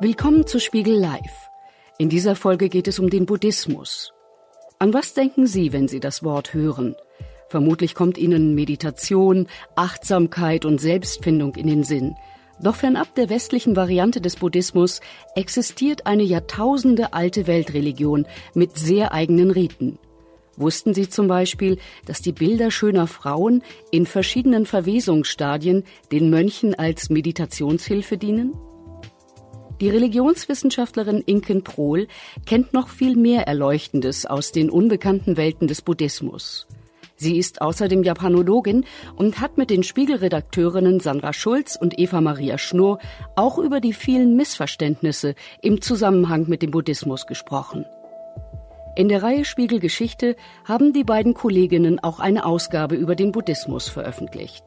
Willkommen zu Spiegel Live. In dieser Folge geht es um den Buddhismus. An was denken Sie, wenn Sie das Wort hören? Vermutlich kommt Ihnen Meditation, Achtsamkeit und Selbstfindung in den Sinn. Doch fernab der westlichen Variante des Buddhismus existiert eine Jahrtausende alte Weltreligion mit sehr eigenen Riten. Wussten Sie zum Beispiel, dass die Bilder schöner Frauen in verschiedenen Verwesungsstadien den Mönchen als Meditationshilfe dienen? Die Religionswissenschaftlerin Inken Prohl kennt noch viel mehr Erleuchtendes aus den unbekannten Welten des Buddhismus. Sie ist außerdem Japanologin und hat mit den Spiegelredakteurinnen Sandra Schulz und Eva Maria Schnurr auch über die vielen Missverständnisse im Zusammenhang mit dem Buddhismus gesprochen. In der Reihe Spiegel Geschichte haben die beiden Kolleginnen auch eine Ausgabe über den Buddhismus veröffentlicht.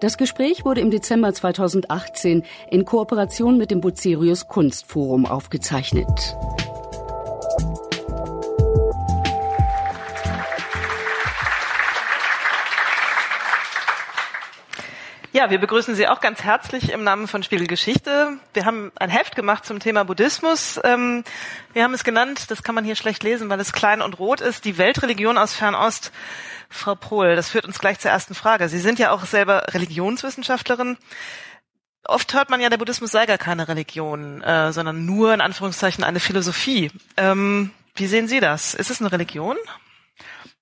Das Gespräch wurde im Dezember 2018 in Kooperation mit dem Bucerius Kunstforum aufgezeichnet. Ja, wir begrüßen Sie auch ganz herzlich im Namen von Spiegel Geschichte. Wir haben ein Heft gemacht zum Thema Buddhismus. Ähm, wir haben es genannt, das kann man hier schlecht lesen, weil es klein und rot ist, die Weltreligion aus Fernost. Frau Pohl, das führt uns gleich zur ersten Frage. Sie sind ja auch selber Religionswissenschaftlerin. Oft hört man ja, der Buddhismus sei gar keine Religion, äh, sondern nur in Anführungszeichen eine Philosophie. Ähm, wie sehen Sie das? Ist es eine Religion?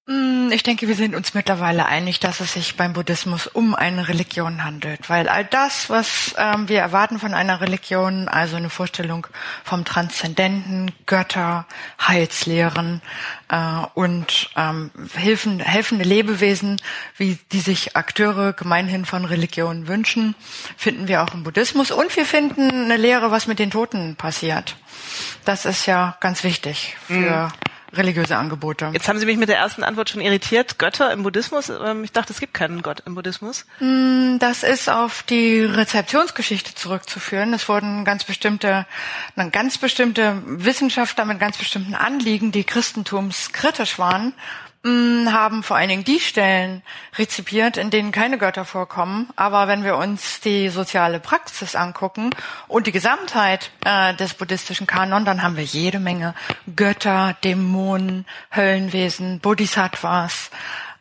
Mm, ich denke, wir sind uns mittlerweile einig, dass es sich beim Buddhismus um eine Religion handelt, weil all das, was ähm, wir erwarten von einer Religion, also eine Vorstellung vom Transzendenten, Götter, Heilslehren äh, und ähm, helfen, helfende Lebewesen, wie die sich Akteure gemeinhin von Religionen wünschen, finden wir auch im Buddhismus. Und wir finden eine Lehre, was mit den Toten passiert. Das ist ja ganz wichtig für mhm religiöse Angebote. Jetzt haben Sie mich mit der ersten Antwort schon irritiert. Götter im Buddhismus? Ähm, ich dachte, es gibt keinen Gott im Buddhismus. Mm, das ist auf die Rezeptionsgeschichte zurückzuführen. Es wurden ganz bestimmte, ganz bestimmte Wissenschaftler mit ganz bestimmten Anliegen, die christentumskritisch waren, haben vor allen Dingen die Stellen rezipiert, in denen keine Götter vorkommen. Aber wenn wir uns die soziale Praxis angucken und die Gesamtheit äh, des buddhistischen Kanon, dann haben wir jede Menge Götter, Dämonen, Höllenwesen, Bodhisattvas,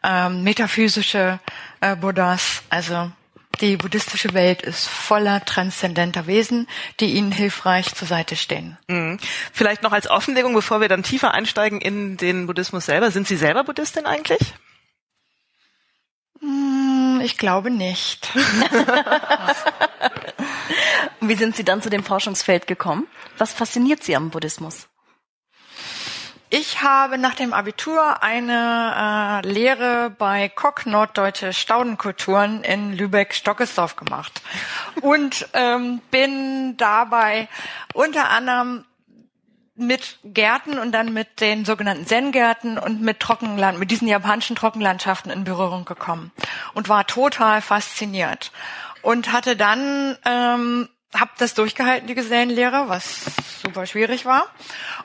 äh, metaphysische äh, Buddhas. Also die buddhistische Welt ist voller transzendenter Wesen, die ihnen hilfreich zur Seite stehen. Mhm. Vielleicht noch als Offenlegung, bevor wir dann tiefer einsteigen in den Buddhismus selber. Sind Sie selber Buddhistin eigentlich? Hm, ich glaube nicht. Wie sind Sie dann zu dem Forschungsfeld gekommen? Was fasziniert Sie am Buddhismus? Ich habe nach dem Abitur eine äh, Lehre bei Kock Norddeutsche Staudenkulturen in Lübeck-Stockesdorf gemacht. Und ähm, bin dabei unter anderem mit Gärten und dann mit den sogenannten Zen-Gärten und mit Trockenland, mit diesen japanischen Trockenlandschaften in Berührung gekommen und war total fasziniert und hatte dann ähm, habe das durchgehalten, die Gesellenlehre, was super schwierig war,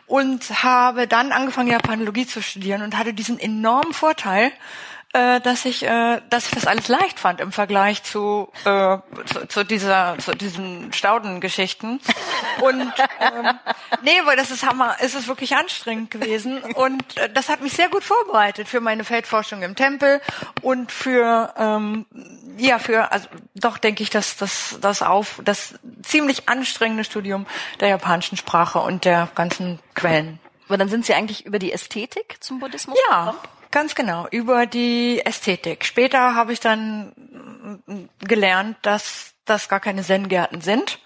und habe dann angefangen, Japanologie zu studieren und hatte diesen enormen Vorteil, äh, dass ich, äh, dass ich das alles leicht fand im Vergleich zu, äh, zu, zu dieser, zu diesen Staudengeschichten. Und ähm, nee, weil das ist Hammer, ist es wirklich anstrengend gewesen. Und äh, das hat mich sehr gut vorbereitet für meine Feldforschung im Tempel und für ähm, ja, für, also doch denke ich, dass das, das auf, das ziemlich anstrengende Studium der japanischen Sprache und der ganzen Quellen. Aber dann sind Sie eigentlich über die Ästhetik zum Buddhismus ja, gekommen? Ganz genau, über die Ästhetik. Später habe ich dann gelernt, dass das gar keine Zen-Gärten sind,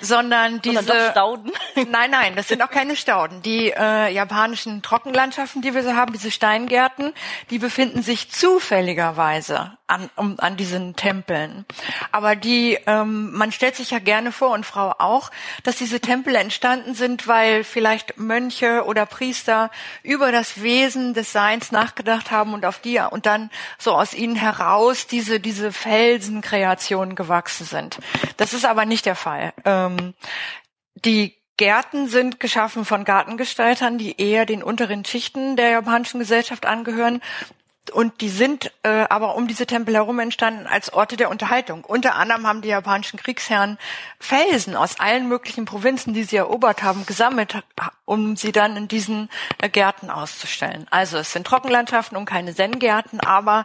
sondern diese sondern Stauden. nein, nein, das sind auch keine Stauden. Die äh, japanischen Trockenlandschaften, die wir so haben, diese Steingärten, die befinden sich zufälligerweise an, um, an diesen Tempeln. Aber die, ähm, man stellt sich ja gerne vor und Frau auch, dass diese Tempel entstanden sind, weil vielleicht Mönche oder Priester über das Wesen des Seins nachgedacht haben und auf die und dann so aus ihnen heraus diese diese Felsenkreationen gewachsen sind. Das ist aber nicht der Fall. Ähm, die Gärten sind geschaffen von Gartengestaltern, die eher den unteren Schichten der japanischen Gesellschaft angehören und die sind äh, aber um diese Tempel herum entstanden als Orte der Unterhaltung. Unter anderem haben die japanischen Kriegsherren Felsen aus allen möglichen Provinzen, die sie erobert haben, gesammelt, um sie dann in diesen äh, Gärten auszustellen. Also es sind Trockenlandschaften und keine Zen-Gärten, aber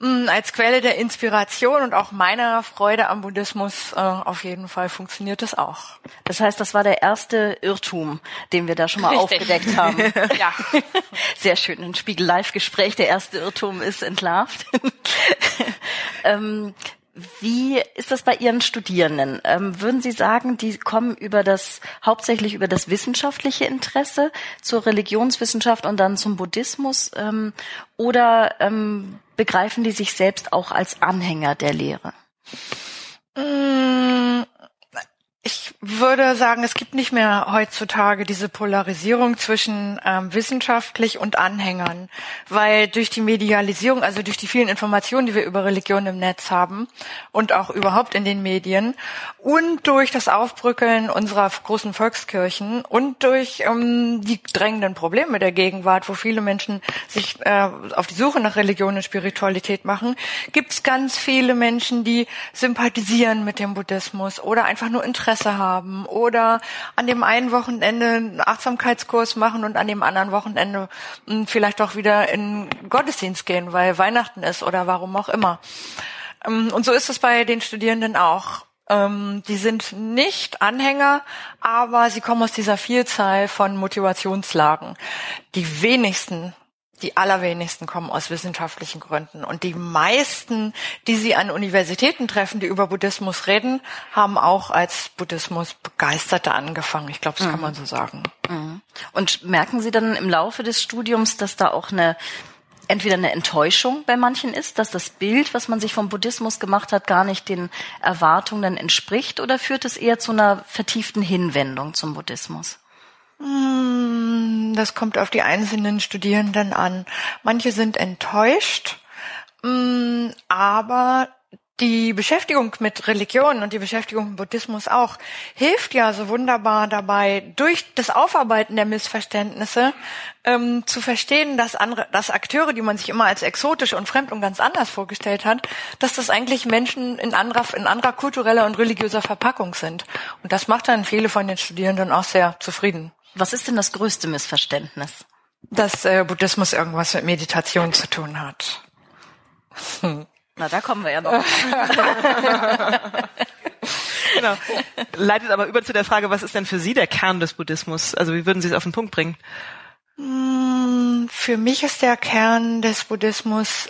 als Quelle der Inspiration und auch meiner Freude am Buddhismus äh, auf jeden Fall funktioniert es auch. Das heißt, das war der erste Irrtum, den wir da schon mal Richtig. aufgedeckt haben. ja. Sehr schön. Ein Spiegel-Live-Gespräch. Der erste Irrtum ist entlarvt. ähm, wie ist das bei Ihren Studierenden? Ähm, würden Sie sagen, die kommen über das, hauptsächlich über das wissenschaftliche Interesse zur Religionswissenschaft und dann zum Buddhismus? Ähm, oder ähm, begreifen die sich selbst auch als Anhänger der Lehre? Mm, würde sagen, es gibt nicht mehr heutzutage diese Polarisierung zwischen ähm, wissenschaftlich und Anhängern, weil durch die Medialisierung, also durch die vielen Informationen, die wir über Religion im Netz haben und auch überhaupt in den Medien und durch das Aufbrückeln unserer großen Volkskirchen und durch ähm, die drängenden Probleme der Gegenwart, wo viele Menschen sich äh, auf die Suche nach Religion und Spiritualität machen, gibt es ganz viele Menschen, die sympathisieren mit dem Buddhismus oder einfach nur Interesse Interesse haben oder an dem einen Wochenende einen Achtsamkeitskurs machen und an dem anderen Wochenende hm, vielleicht auch wieder in Gottesdienst gehen, weil Weihnachten ist oder warum auch immer. Ähm, und so ist es bei den Studierenden auch. Ähm, die sind nicht Anhänger, aber sie kommen aus dieser Vielzahl von Motivationslagen. Die wenigsten die allerwenigsten kommen aus wissenschaftlichen Gründen. Und die meisten, die Sie an Universitäten treffen, die über Buddhismus reden, haben auch als Buddhismus-Begeisterte angefangen. Ich glaube, das mhm. kann man so sagen. Mhm. Und merken Sie dann im Laufe des Studiums, dass da auch eine entweder eine Enttäuschung bei manchen ist, dass das Bild, was man sich vom Buddhismus gemacht hat, gar nicht den Erwartungen entspricht, oder führt es eher zu einer vertieften Hinwendung zum Buddhismus? Hm, das kommt auf die einzelnen Studierenden an. Manche sind enttäuscht, hm, aber die Beschäftigung mit Religion und die Beschäftigung mit Buddhismus auch hilft ja so wunderbar dabei, durch das Aufarbeiten der Missverständnisse ähm, zu verstehen, dass andere, dass Akteure, die man sich immer als exotisch und fremd und ganz anders vorgestellt hat, dass das eigentlich Menschen in anderer, in anderer kultureller und religiöser Verpackung sind. Und das macht dann viele von den Studierenden auch sehr zufrieden. Was ist denn das größte Missverständnis? Dass äh, Buddhismus irgendwas mit Meditation zu tun hat. Hm. Na, da kommen wir ja noch. genau. Leitet aber über zu der Frage, was ist denn für Sie der Kern des Buddhismus? Also wie würden Sie es auf den Punkt bringen? Hm, für mich ist der Kern des Buddhismus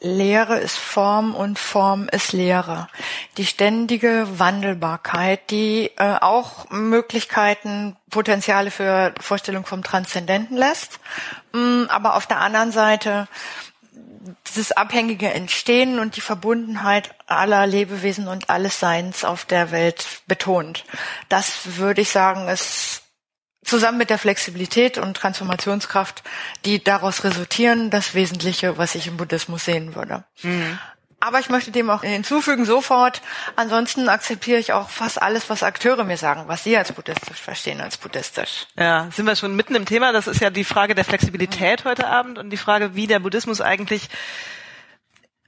Lehre ist Form und Form ist Lehre. Die ständige Wandelbarkeit, die äh, auch Möglichkeiten, Potenziale für Vorstellung vom Transzendenten lässt, hm, aber auf der anderen Seite dieses abhängige Entstehen und die Verbundenheit aller Lebewesen und alles Seins auf der Welt betont. Das würde ich sagen, ist zusammen mit der Flexibilität und Transformationskraft, die daraus resultieren, das Wesentliche, was ich im Buddhismus sehen würde. Mhm. Aber ich möchte dem auch hinzufügen sofort. Ansonsten akzeptiere ich auch fast alles, was Akteure mir sagen, was sie als buddhistisch verstehen als buddhistisch. Ja, sind wir schon mitten im Thema. Das ist ja die Frage der Flexibilität heute Abend und die Frage, wie der Buddhismus eigentlich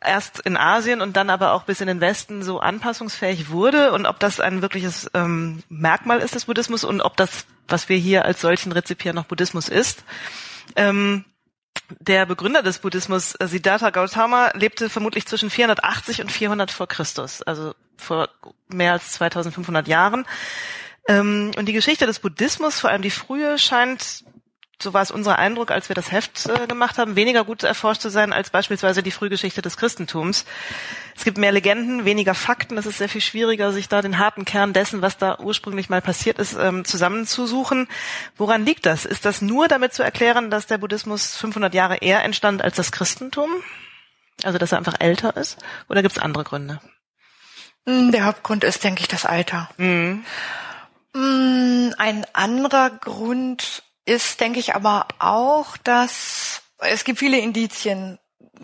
erst in Asien und dann aber auch bis in den Westen so anpassungsfähig wurde und ob das ein wirkliches ähm, Merkmal ist des Buddhismus und ob das, was wir hier als solchen rezipieren, noch Buddhismus ist. Ähm, der Begründer des Buddhismus, äh, Siddhartha Gautama, lebte vermutlich zwischen 480 und 400 vor Christus, also vor mehr als 2500 Jahren. Ähm, und die Geschichte des Buddhismus, vor allem die frühe, scheint so war es unser Eindruck, als wir das Heft äh, gemacht haben, weniger gut erforscht zu sein als beispielsweise die Frühgeschichte des Christentums. Es gibt mehr Legenden, weniger Fakten. Es ist sehr viel schwieriger, sich da den harten Kern dessen, was da ursprünglich mal passiert ist, ähm, zusammenzusuchen. Woran liegt das? Ist das nur damit zu erklären, dass der Buddhismus 500 Jahre eher entstand als das Christentum? Also, dass er einfach älter ist? Oder gibt es andere Gründe? Hm, der Hauptgrund ist, denke ich, das Alter. Mhm. Hm, ein anderer Grund ist, denke ich, aber auch, dass es gibt viele Indizien,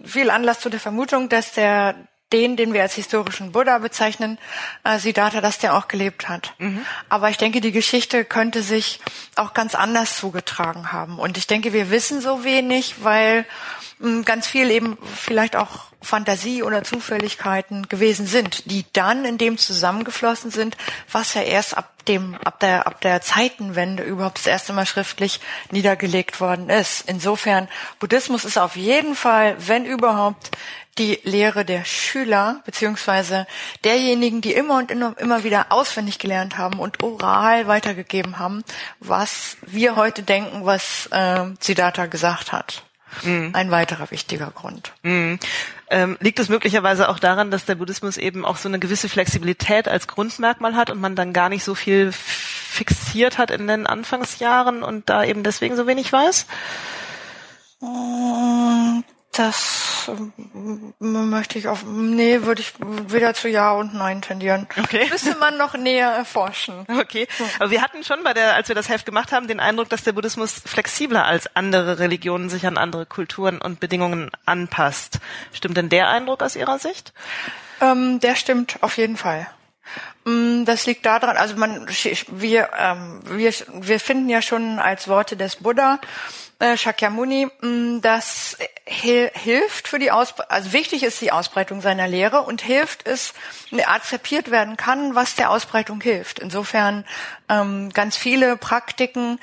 viel Anlass zu der Vermutung, dass der den, den wir als historischen Buddha bezeichnen, äh, Siddhartha, dass der auch gelebt hat. Mhm. Aber ich denke, die Geschichte könnte sich auch ganz anders zugetragen haben. Und ich denke, wir wissen so wenig, weil mh, hm, ganz viel eben vielleicht auch Fantasie oder Zufälligkeiten gewesen sind, die dann in dem zusammengeflossen sind, was ja erst ab dem, ab der, ab der Zeitenwende überhaupt das erste Mal schriftlich niedergelegt worden ist. Insofern, Buddhismus ist auf jeden Fall, wenn überhaupt, die Lehre der Schüler beziehungsweise derjenigen, die immer und immer wieder auswendig gelernt haben und oral weitergegeben haben, was wir heute denken, was äh, Siddhartha gesagt hat. Mhm. Ein weiterer wichtiger Grund. Mhm. Ähm, liegt es möglicherweise auch daran, dass der Buddhismus eben auch so eine gewisse Flexibilität als Grundmerkmal hat und man dann gar nicht so viel fixiert hat in den Anfangsjahren und da eben deswegen so wenig weiß? Das ähm, möchte ich auf, nee, würde ich weder zu Ja und Nein tendieren. Okay. Müsste man noch näher erforschen. Okay. Aber wir hatten schon bei der, als wir das Heft gemacht haben, den Eindruck, dass der Buddhismus flexibler als andere Religionen sich an andere Kulturen und Bedingungen anpasst. Stimmt denn der Eindruck aus Ihrer Sicht? Ähm, der stimmt auf jeden Fall. Mm, das liegt daran, also man, wir, ähm, wir, wir finden ja schon als Worte des Buddha äh, Shakyamuni, mm, das hilft für die Ausbreitung, also wichtig ist die Ausbreitung seiner Lehre und hilft es, akzeptiert werden kann, was der Ausbreitung hilft. Insofern ähm, ganz viele Praktiken,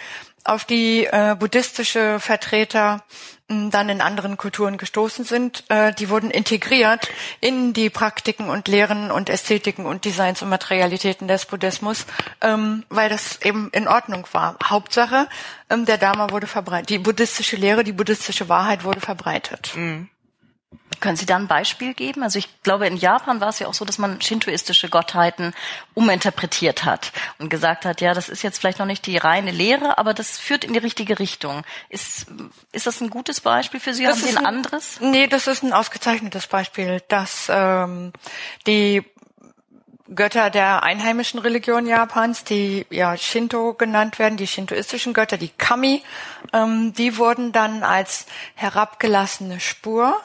auf die äh, buddhistische Vertreter dann in anderen Kulturen gestoßen sind, äh, die wurden integriert in die Praktiken und Lehren und Ästhetiken und Designs und Materialitäten des Buddhismus, ähm, weil das eben in Ordnung war. Hauptsache, ähm, der Dharma wurde verbreitet, die buddhistische Lehre, die buddhistische Wahrheit wurde verbreitet. Mhm. Können Sie da ein Beispiel geben? Also ich glaube, in Japan war es ja auch so, dass man shintoistische Gottheiten uminterpretiert hat und gesagt hat, ja, das ist jetzt vielleicht noch nicht die reine Lehre, aber das führt in die richtige Richtung. Ist, ist das ein gutes Beispiel für Sie? Das Haben Sie ein, ein anderes? Nee, das ist ein ausgezeichnetes Beispiel, dass ähm, die Götter der einheimischen Religion Japans, die ja Shinto genannt werden, die shintoistischen Götter, die Kami, ähm, die wurden dann als herabgelassene Spur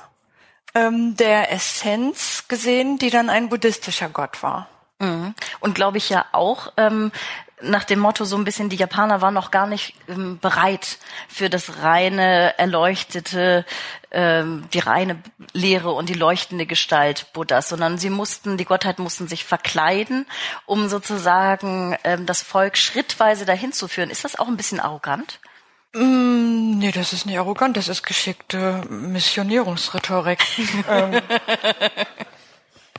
ähm, der Essenz gesehen, die dann ein buddhistischer Gott war. Mhm. Und glaube ich ja auch, ähm, nach dem Motto so ein bisschen, die Japaner waren noch gar nicht ähm, bereit für das reine, erleuchtete, ähm, die reine Lehre und die leuchtende Gestalt Buddhas, sondern sie mussten, die Gottheit mussten sich verkleiden, um sozusagen ähm, das Volk schrittweise dahin zu führen. Ist das auch ein bisschen arrogant? Mm, nee, das ist nicht arrogant, das ist geschickte Missionierungsrhetorik. ähm,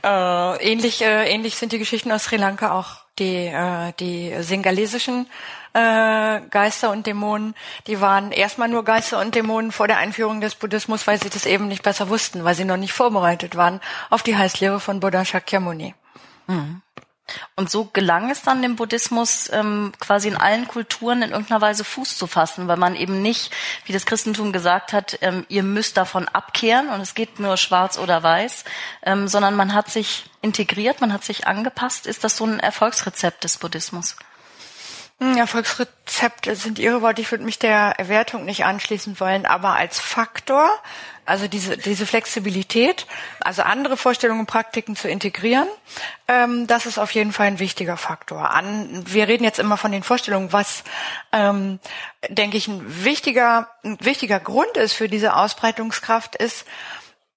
äh, ähnlich, äh, ähnlich sind die Geschichten aus Sri Lanka auch. Die, äh, die singalesischen äh, Geister und Dämonen, die waren erstmal nur Geister und Dämonen vor der Einführung des Buddhismus, weil sie das eben nicht besser wussten, weil sie noch nicht vorbereitet waren auf die Heißlehre von Buddha Shakyamuni. Mhm. Und so gelang es dann dem Buddhismus ähm, quasi in allen Kulturen in irgendeiner Weise Fuß zu fassen, weil man eben nicht, wie das Christentum gesagt hat, ähm, ihr müsst davon abkehren und es geht nur schwarz oder weiß, ähm, sondern man hat sich integriert, man hat sich angepasst. Ist das so ein Erfolgsrezept des Buddhismus? Hm, Erfolgsrezepte sind Ihre Worte. Ich würde mich der Erwertung nicht anschließen wollen, aber als Faktor, also diese, diese Flexibilität, also andere Vorstellungen und Praktiken zu integrieren, ähm, das ist auf jeden Fall ein wichtiger Faktor. An, wir reden jetzt immer von den Vorstellungen, was, ähm, denke ich, ein wichtiger, ein wichtiger Grund ist für diese Ausbreitungskraft ist,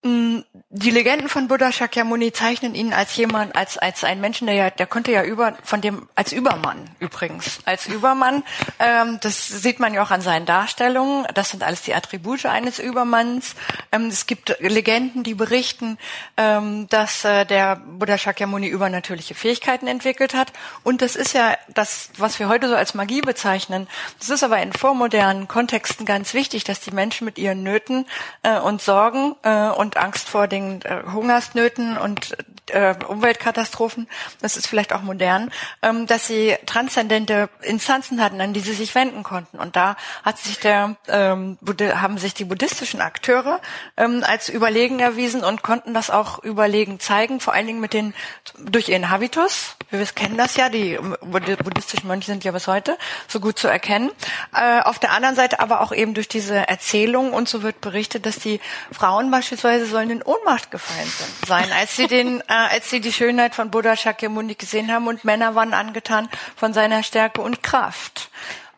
die Legenden von Buddha Shakyamuni zeichnen ihn als jemand, als als ein Menschen, der ja, der konnte ja über von dem als Übermann übrigens, als Übermann. Ähm, das sieht man ja auch an seinen Darstellungen. Das sind alles die Attribute eines Übermanns. Ähm, es gibt Legenden, die berichten, ähm, dass äh, der Buddha Shakyamuni übernatürliche Fähigkeiten entwickelt hat. Und das ist ja das, was wir heute so als Magie bezeichnen. Das ist aber in vormodernen Kontexten ganz wichtig, dass die Menschen mit ihren Nöten äh, und Sorgen äh, und Angst vor den äh, Hungersnöten und äh, Umweltkatastrophen, das ist vielleicht auch modern, ähm, dass sie transzendente Instanzen hatten, an die sie sich wenden konnten. Und da hat sich der, ähm, haben sich die buddhistischen Akteure ähm, als überlegen erwiesen und konnten das auch überlegen zeigen, vor allen Dingen mit den, durch ihren Habitus, Wir kennen das ja, die buddhistischen Mönche sind ja bis heute so gut zu erkennen. Äh, auf der anderen Seite aber auch eben durch diese Erzählung und so wird berichtet, dass die Frauen beispielsweise sollen in Ohnmacht gefallen sein, als sie den, äh, als sie die Schönheit von Buddha Shakyamuni gesehen haben und Männer waren angetan von seiner Stärke und Kraft.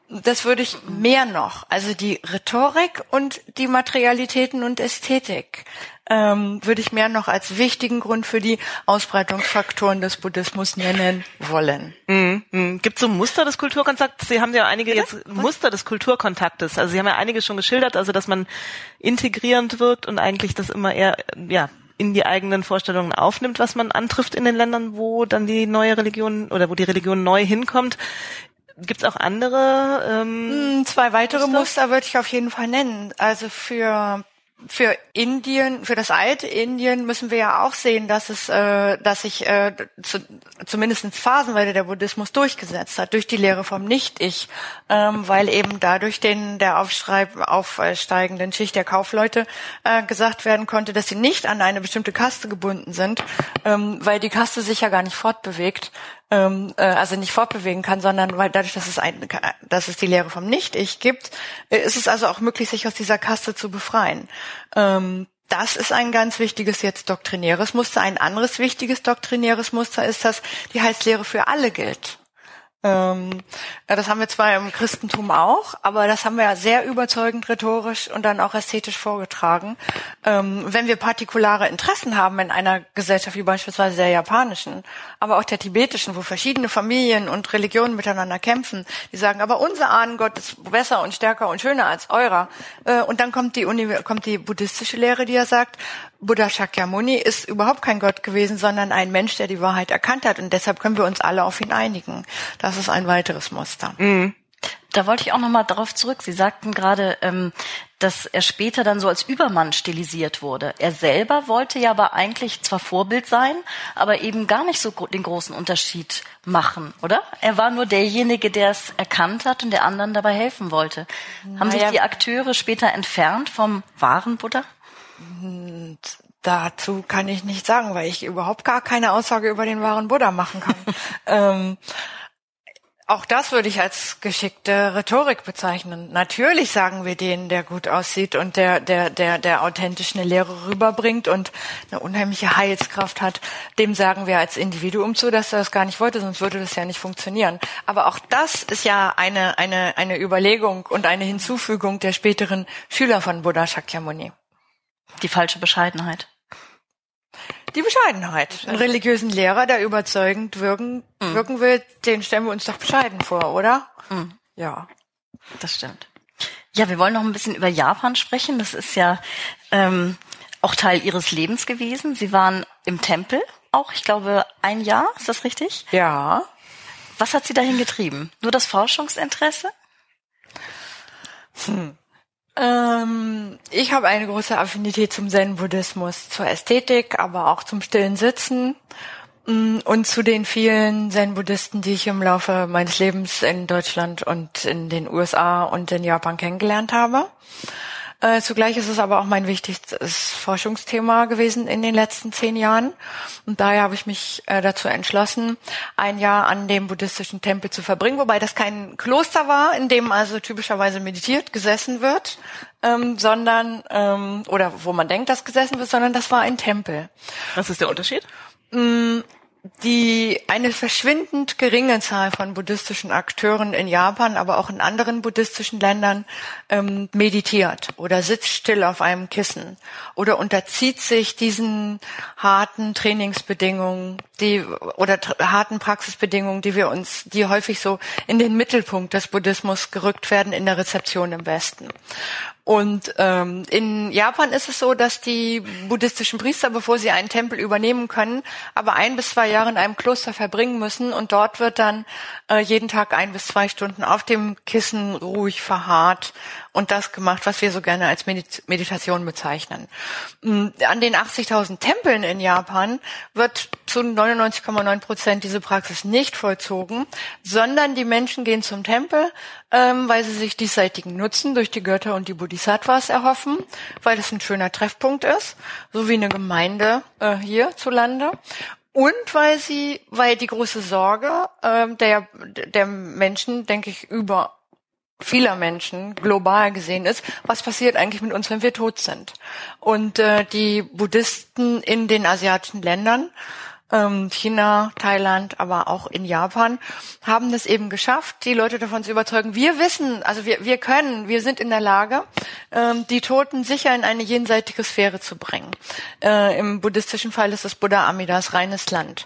Das würde ich mehr noch, also die Rhetorik und die Materialitäten und Ästhetik, ähm, würde ich mehr noch als wichtigen Grund für die Ausbreitungsfaktoren des Buddhismus nennen wollen. Mhm. Mhm. Gibt es so Muster des Kulturkontakts? Sie haben ja einige ja? jetzt Muster des Kulturkontaktes. Also Sie haben ja einige schon geschildert, also dass man integrierend wirkt und eigentlich das immer eher, ja, in die eigenen Vorstellungen aufnimmt, was man antrifft in den Ländern, wo dann die neue Religion oder wo die Religion neu hinkommt. Gibt es auch andere? Ähm, hm, Zwei weitere Muster? Muster würde ich auf jeden Fall nennen. Also für für Indien, für das alte Indien müssen wir ja auch sehen, dass es, äh, dass sich äh, zu, zumindest phasenweise der Buddhismus durchgesetzt hat durch die Lehre vom Nicht-Ich, ähm, weil eben dadurch den der Aufschreib, aufsteigenden Schicht der Kaufleute äh, gesagt werden konnte, dass sie nicht an eine bestimmte Kaste gebunden sind, ähm, weil die Kaste sich ja gar nicht fortbewegt, ähm, äh, also nicht fortbewegen kann, sondern weil dadurch, dass es, ein, dass es die Lehre vom Nicht-Ich gibt, äh, ist es also auch möglich, sich aus dieser Kaste zu befreien. Ähm, das ist ein ganz wichtiges jetzt doktrinäres Muster. Ein anderes wichtiges doktrinäres Muster ist, dass die Heilslehre für alle gilt. Ähm, ja, das haben wir zwar im Christentum auch, aber das haben wir ja sehr überzeugend rhetorisch und dann auch ästhetisch vorgetragen. Ähm, wenn wir partikulare Interessen haben in einer Gesellschaft wie beispielsweise der japanischen, aber auch der tibetischen, wo verschiedene Familien und Religionen miteinander kämpfen, die sagen, aber unser Ahnengott ist besser und stärker und schöner als eurer. Äh, und dann kommt die, Uni kommt die buddhistische Lehre, die ja sagt, Buddha Shakyamuni ist überhaupt kein Gott gewesen, sondern ein Mensch, der die Wahrheit erkannt hat. Und deshalb können wir uns alle auf ihn einigen. Das ist ein weiteres Muster. Mhm. Da wollte ich auch noch mal darauf zurück. Sie sagten gerade, ähm, dass er später dann so als Übermann stilisiert wurde. Er selber wollte ja aber eigentlich zwar Vorbild sein, aber eben gar nicht so den großen Unterschied machen, oder? Er war nur derjenige, der es erkannt hat und der anderen dabei helfen wollte. Na Haben sich die Akteure später entfernt vom wahren Buddha? Dazu kann ich nicht sagen, weil ich überhaupt gar keine Aussage über den wahren Buddha machen kann. ähm, auch das würde ich als geschickte Rhetorik bezeichnen. Natürlich sagen wir denen, der gut aussieht und der, der, der, der authentisch eine Lehre rüberbringt und eine unheimliche Heilskraft hat, dem sagen wir als Individuum zu, dass er das gar nicht wollte, sonst würde das ja nicht funktionieren. Aber auch das ist ja eine, eine, eine Überlegung und eine Hinzufügung der späteren Schüler von Buddha Shakyamuni. Die falsche Bescheidenheit. Die Bescheidenheit. Ein religiösen Lehrer, der überzeugend wirken, mhm. wirken will, den stellen wir uns doch bescheiden vor, oder? Mhm. Ja. Das stimmt. Ja, wir wollen noch ein bisschen über Japan sprechen. Das ist ja ähm, auch Teil Ihres Lebens gewesen. Sie waren im Tempel auch, ich glaube, ein Jahr. Ist das richtig? Ja. Was hat Sie dahin getrieben? Nur das Forschungsinteresse? Hm. Ähm, ich habe eine große Affinität zum Zen-Buddhismus, zur Ästhetik, aber auch zum stillen Sitzen mm, und zu den vielen Zen-Buddhisten, die ich im Laufe meines Lebens in Deutschland und in den USA und in Japan kennengelernt habe. Äh, zugleich ist es aber auch mein wichtigstes Forschungsthema gewesen in den letzten zehn Jahren. Und daher habe ich mich äh, dazu entschlossen, ein Jahr an dem buddhistischen Tempel zu verbringen, wobei das kein Kloster war, in dem also typischerweise meditiert, gesessen wird, ähm, sondern, ähm, oder wo man denkt, dass gesessen wird, sondern das war ein Tempel. Was ist der Unterschied? Die eine verschwindend geringe Zahl von buddhistischen Akteuren in Japan, aber auch in anderen buddhistischen Ländern ähm, meditiert oder sitzt still auf einem Kissen oder unterzieht sich diesen harten Trainingsbedingungen, die oder harten Praxisbedingungen, die wir uns, die häufig so in den Mittelpunkt des Buddhismus gerückt werden in der Rezeption im Westen. Und ähm, in Japan ist es so, dass die buddhistischen Priester, bevor sie einen Tempel übernehmen können, aber ein bis zwei Jahre in einem Kloster verbringen müssen und dort wird dann äh, jeden Tag ein bis zwei Stunden auf dem Kissen ruhig verharrt und das gemacht, was wir so gerne als Medit Meditation bezeichnen. Mm, an den 80.000 Tempeln in Japan wird zu 99,9 Prozent diese Praxis nicht vollzogen, sondern die Menschen gehen zum Tempel, ähm, weil sie sich diesseitigen Nutzen durch die Götter und die Bodhisattvas erhoffen, weil es ein schöner Treffpunkt ist, so wie eine Gemeinde äh, hier zu Lande und weil sie, weil die große Sorge ähm, der, der Menschen, denke ich, über vieler Menschen global gesehen ist, was passiert eigentlich mit uns, wenn wir tot sind. Und äh, die Buddhisten in den asiatischen Ländern, China, Thailand, aber auch in Japan, haben es eben geschafft, die Leute davon zu überzeugen, wir wissen, also wir, wir können, wir sind in der Lage, ähm, die Toten sicher in eine jenseitige Sphäre zu bringen. Äh, Im buddhistischen Fall ist das Buddha Amidas reines Land.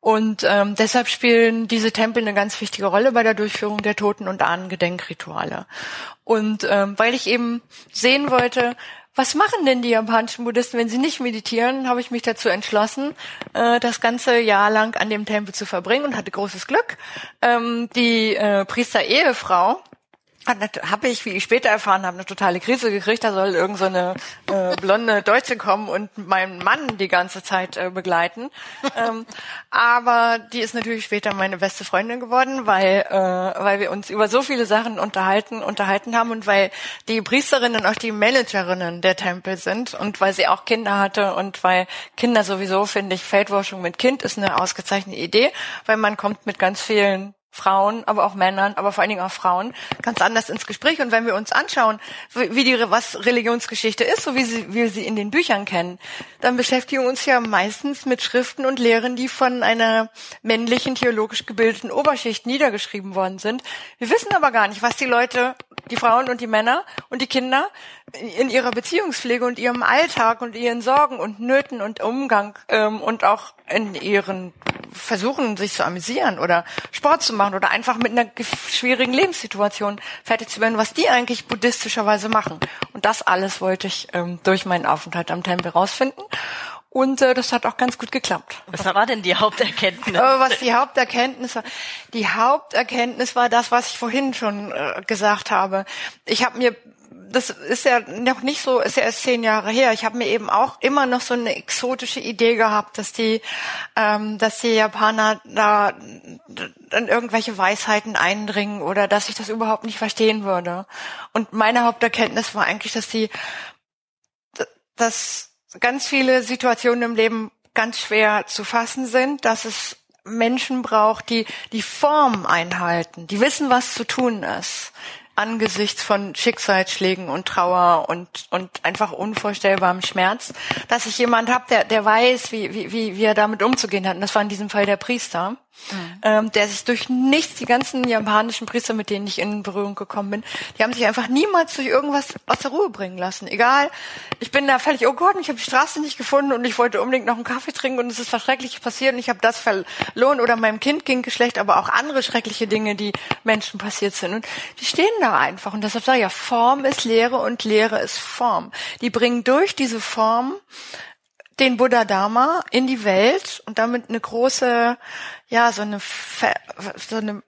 Und ähm, deshalb spielen diese Tempel eine ganz wichtige Rolle bei der Durchführung der Toten- und Ahnengedenkrituale. Und ähm, weil ich eben sehen wollte, was machen denn die japanischen Buddhisten, wenn sie nicht meditieren, habe ich mich dazu entschlossen, äh, das ganze Jahr lang an dem Tempel zu verbringen und hatte großes Glück. Ähm, die äh, Priester-Ehefrau, habe ich, wie ich später erfahren habe, eine totale Krise gekriegt. Da soll irgend so eine äh, blonde Deutsche kommen und meinen Mann die ganze Zeit äh, begleiten. ähm, aber die ist natürlich später meine beste Freundin geworden, weil äh, weil wir uns über so viele Sachen unterhalten unterhalten haben und weil die Priesterinnen auch die Managerinnen der Tempel sind und weil sie auch Kinder hatte und weil Kinder sowieso finde ich Feldforschung mit Kind ist eine ausgezeichnete Idee, weil man kommt mit ganz vielen Frauen, aber auch Männern, aber vor allen Dingen auch Frauen, ganz anders ins Gespräch. Und wenn wir uns anschauen, wie die, was Religionsgeschichte ist, so wie, sie, wir sie in den Büchern kennen, dann beschäftigen wir uns ja meistens mit Schriften und Lehren, die von einer männlichen, theologisch gebildeten Oberschicht niedergeschrieben worden sind. Wir wissen aber gar nicht, was die Leute, die Frauen und die Männer und die Kinder in ihrer Beziehungspflege und ihrem Alltag und ihren Sorgen und Nöten und Umgang ähm, und auch in ihren Versuchen, sich zu amüsieren oder Sport zu machen oder einfach mit einer schwierigen Lebenssituation fertig zu werden, was die eigentlich buddhistischerweise machen. Und das alles wollte ich ähm, durch meinen Aufenthalt am Tempel rausfinden. Und äh, das hat auch ganz gut geklappt. Was war denn die Haupterkenntnis? Äh, was die Haupterkenntnis war? Die Haupterkenntnis war das, was ich vorhin schon äh, gesagt habe. Ich habe mir das ist ja noch nicht so, ist ja erst zehn Jahre her. Ich habe mir eben auch immer noch so eine exotische Idee gehabt, dass die, ähm, dass die Japaner da dann irgendwelche Weisheiten eindringen oder dass ich das überhaupt nicht verstehen würde. Und meine Haupterkenntnis war eigentlich, dass die, dass ganz viele Situationen im Leben ganz schwer zu fassen sind, dass es Menschen braucht, die die Form einhalten, die wissen, was zu tun ist, angesichts von Schicksalsschlägen und Trauer und, und einfach unvorstellbarem Schmerz, dass ich jemand habe, der, der weiß, wie, wie, wie er damit umzugehen hat. Und das war in diesem Fall der Priester mhm. ähm, der sich durch nichts, die ganzen japanischen Priester, mit denen ich in Berührung gekommen bin, die haben sich einfach niemals durch irgendwas aus der Ruhe bringen lassen. Egal, ich bin da völlig, oh Gott, ich habe die Straße nicht gefunden und ich wollte unbedingt noch einen Kaffee trinken und es ist was Schreckliches passiert und ich habe das verloren oder meinem Kind ging geschlecht, aber auch andere schreckliche Dinge, die Menschen passiert sind. Und die stehen da einfach. Und deshalb sage ich ja, Form ist Lehre und Lehre ist Form. Die bringen durch diese Form den Buddha Dharma in die Welt und damit eine große, ja, so eine, so eine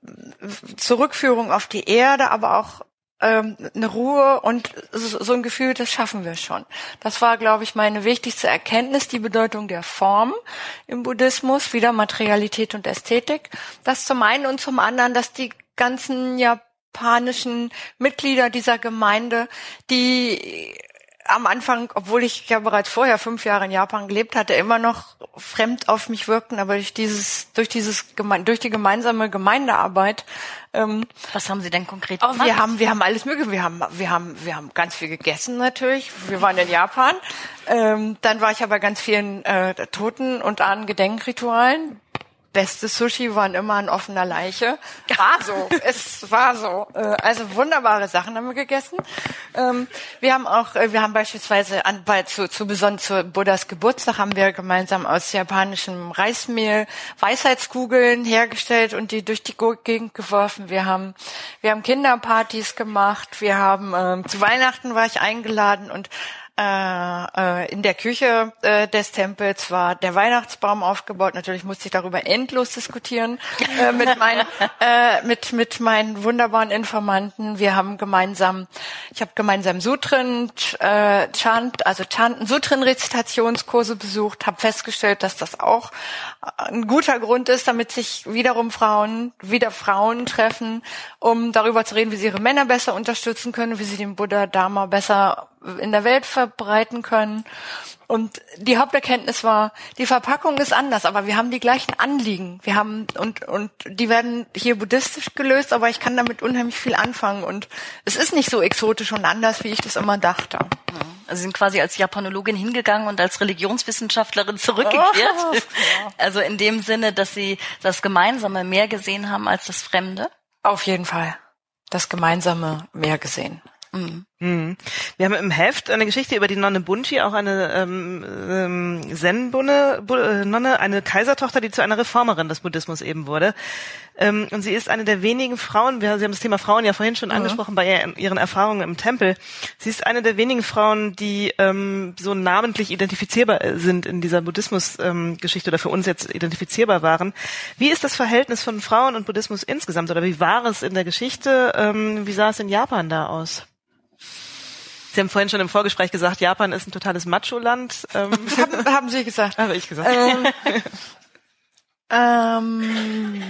Zurückführung auf die Erde, aber auch ähm, eine Ruhe und so ein Gefühl, das schaffen wir schon. Das war, glaube ich, meine wichtigste Erkenntnis, die Bedeutung der Form im Buddhismus, wieder Materialität und Ästhetik. Das zum einen und zum anderen, dass die ganzen japanischen Mitglieder dieser Gemeinde, die am Anfang, obwohl ich ja bereits vorher fünf Jahre in Japan gelebt hatte, immer noch fremd auf mich wirkten, aber durch dieses, durch dieses, durch die gemeinsame Gemeindearbeit. Ähm, Was haben Sie denn konkret gemacht? Wir haben, wir haben alles mögliche. Wir haben, wir haben, wir haben ganz viel gegessen natürlich. Wir waren in Japan. Ähm, dann war ich aber ganz vielen äh, Toten und an Gedenkritualen beste Sushi waren immer an offener Leiche. War so, es war so. Äh, also wunderbare Sachen haben wir gegessen. Ähm, wir haben auch, äh, wir haben beispielsweise an, bei, zu, zu besonders zu Buddhas Geburtstag haben wir gemeinsam aus japanischem Reismehl Weisheitskugeln hergestellt und die durch die Gegend geworfen. Wir haben, wir haben Kinderpartys gemacht. Wir haben ähm, zu Weihnachten war ich eingeladen und äh, äh, in der Küche äh, des Tempels war der Weihnachtsbaum aufgebaut. Natürlich musste ich darüber endlos diskutieren äh, mit meinen äh, mit mit meinen wunderbaren Informanten. Wir haben gemeinsam, ich habe gemeinsam Sutren äh, Chant, also Chanten Sutren Rezitationskurse besucht, habe festgestellt, dass das auch ein guter Grund ist, damit sich wiederum Frauen wieder Frauen treffen, um darüber zu reden, wie sie ihre Männer besser unterstützen können, wie sie den Buddha Dharma besser in der Welt ver verbreiten können. Und die Haupterkenntnis war, die Verpackung ist anders, aber wir haben die gleichen Anliegen. Wir haben und und die werden hier buddhistisch gelöst, aber ich kann damit unheimlich viel anfangen und es ist nicht so exotisch und anders, wie ich das immer dachte. Also Sie sind quasi als Japanologin hingegangen und als Religionswissenschaftlerin zurückgekehrt. Oh, ja. Also in dem Sinne, dass Sie das Gemeinsame mehr gesehen haben als das Fremde? Auf jeden Fall. Das Gemeinsame mehr gesehen. Mhm. Mhm. Wir haben im Heft eine Geschichte über die Nonne Bunchi, auch eine ähm, ähm, Zen-Nonne, äh, eine Kaisertochter, die zu einer Reformerin des Buddhismus eben wurde. Ähm, und sie ist eine der wenigen Frauen, wir, Sie haben das Thema Frauen ja vorhin schon mhm. angesprochen bei ihren Erfahrungen im Tempel. Sie ist eine der wenigen Frauen, die ähm, so namentlich identifizierbar äh, sind in dieser Buddhismus-Geschichte ähm, oder für uns jetzt identifizierbar waren. Wie ist das Verhältnis von Frauen und Buddhismus insgesamt oder wie war es in der Geschichte? Ähm, wie sah es in Japan da aus? Sie haben vorhin schon im Vorgespräch gesagt, Japan ist ein totales Macho-Land. Ähm. Haben, haben Sie gesagt? Habe ich gesagt. Ähm, ähm,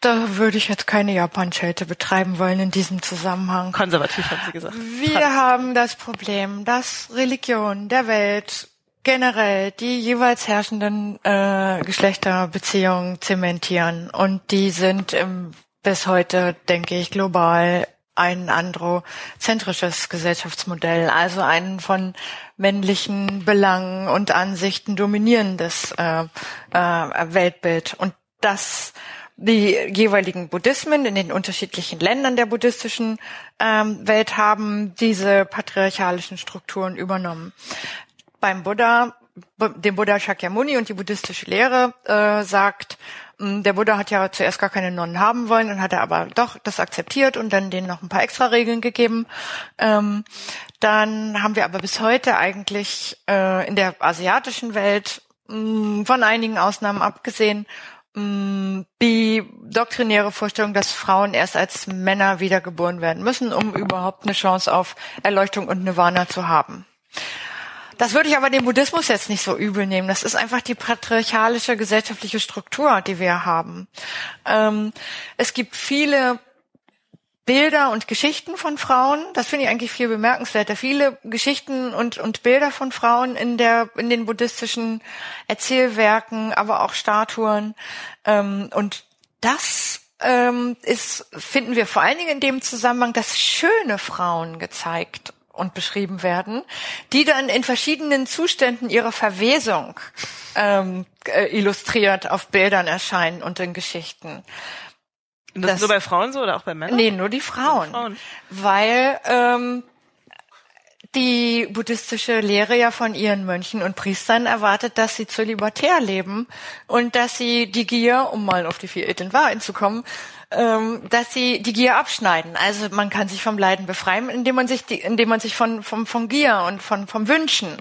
da würde ich jetzt keine Japan-Schelte betreiben wollen in diesem Zusammenhang. Konservativ haben Sie gesagt. Wir Trans haben das Problem, dass Religion der Welt generell die jeweils herrschenden äh, Geschlechterbeziehungen zementieren und die sind im, bis heute, denke ich, global ein androzentrisches Gesellschaftsmodell, also ein von männlichen Belangen und Ansichten dominierendes äh, äh, Weltbild. Und das die jeweiligen Buddhismen in den unterschiedlichen Ländern der buddhistischen ähm, Welt haben diese patriarchalischen Strukturen übernommen. Beim Buddha, dem Buddha Shakyamuni und die buddhistische Lehre äh, sagt, der Buddha hat ja zuerst gar keine Nonnen haben wollen, dann hat er aber doch das akzeptiert und dann denen noch ein paar extra Regeln gegeben. Ähm, dann haben wir aber bis heute eigentlich äh, in der asiatischen Welt mh, hm, von einigen Ausnahmen abgesehen mh, hm, die doktrinäre Vorstellung, dass Frauen erst als Männer wiedergeboren werden müssen, um überhaupt eine Chance auf Erleuchtung und Nirvana zu haben. Das würde ich aber dem Buddhismus jetzt nicht so übel nehmen. Das ist einfach die patriarchalische gesellschaftliche Struktur, die wir haben. Ähm, es gibt viele Bilder und Geschichten von Frauen. Das finde ich eigentlich viel bemerkenswerter. Viele Geschichten und, und Bilder von Frauen in der, in den buddhistischen Erzählwerken, aber auch Statuen. Ähm, und das ähm, ist, finden wir vor allen Dingen in dem Zusammenhang, dass schöne Frauen gezeigt und beschrieben werden, die dann in verschiedenen Zuständen ihrer Verwesung ähm, äh, illustriert auf Bildern erscheinen und in Geschichten. Und das, das ist nur bei Frauen so oder auch bei Männern? Nee, nur die Frauen. die Frauen. Weil ähm, die buddhistische Lehre ja von ihren Mönchen und Priestern erwartet, dass sie zölibatär leben und dass sie die Gier, um mal auf die vier edlen Wahrheiten zu kommen, ähm, dass sie die Gier abschneiden. Also man kann sich vom Leiden befreien, indem man sich, die, indem man sich von, vom, vom Gier und von, vom Wünschen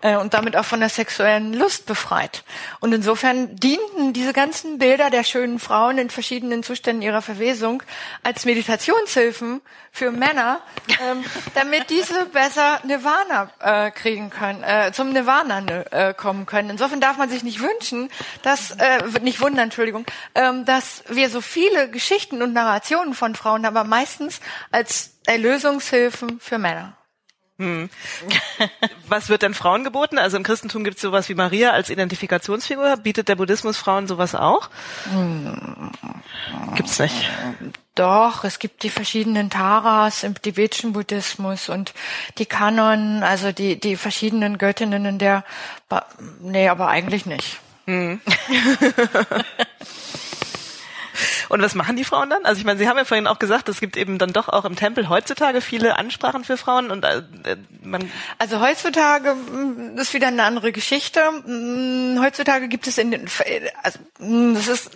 äh, und damit auch von der sexuellen Lust befreit. Und insofern dienten diese ganzen Bilder der schönen Frauen in verschiedenen Zuständen ihrer Verwesung als Meditationshilfen für Männer, ähm, damit diese besser Nirvana äh, kriegen können, äh, zum Nirvana äh, kommen können. Insofern darf man sich nicht wünschen, dass, äh, nicht wundern, Entschuldigung, ähm, dass wir so viele Geschichten und Narrationen von Frauen aber meistens als Erlösungshilfen für Männer. Hm. Was wird denn Frauen geboten? Also im Christentum gibt es sowas wie Maria als Identifikationsfigur. Bietet der Buddhismus Frauen sowas auch? Hm. Gibt's nicht. Doch, es gibt die verschiedenen Taras im tibetischen Buddhismus und die Kanon, also die, die verschiedenen Göttinnen in der, nee, aber eigentlich nicht. Hm. Und was machen die Frauen dann? Also ich meine, Sie haben ja vorhin auch gesagt, es gibt eben dann doch auch im Tempel heutzutage viele Ansprachen für Frauen und äh, man Also heutzutage mm, ist wieder eine andere Geschichte. Mm, heutzutage gibt es in den also mm, das ist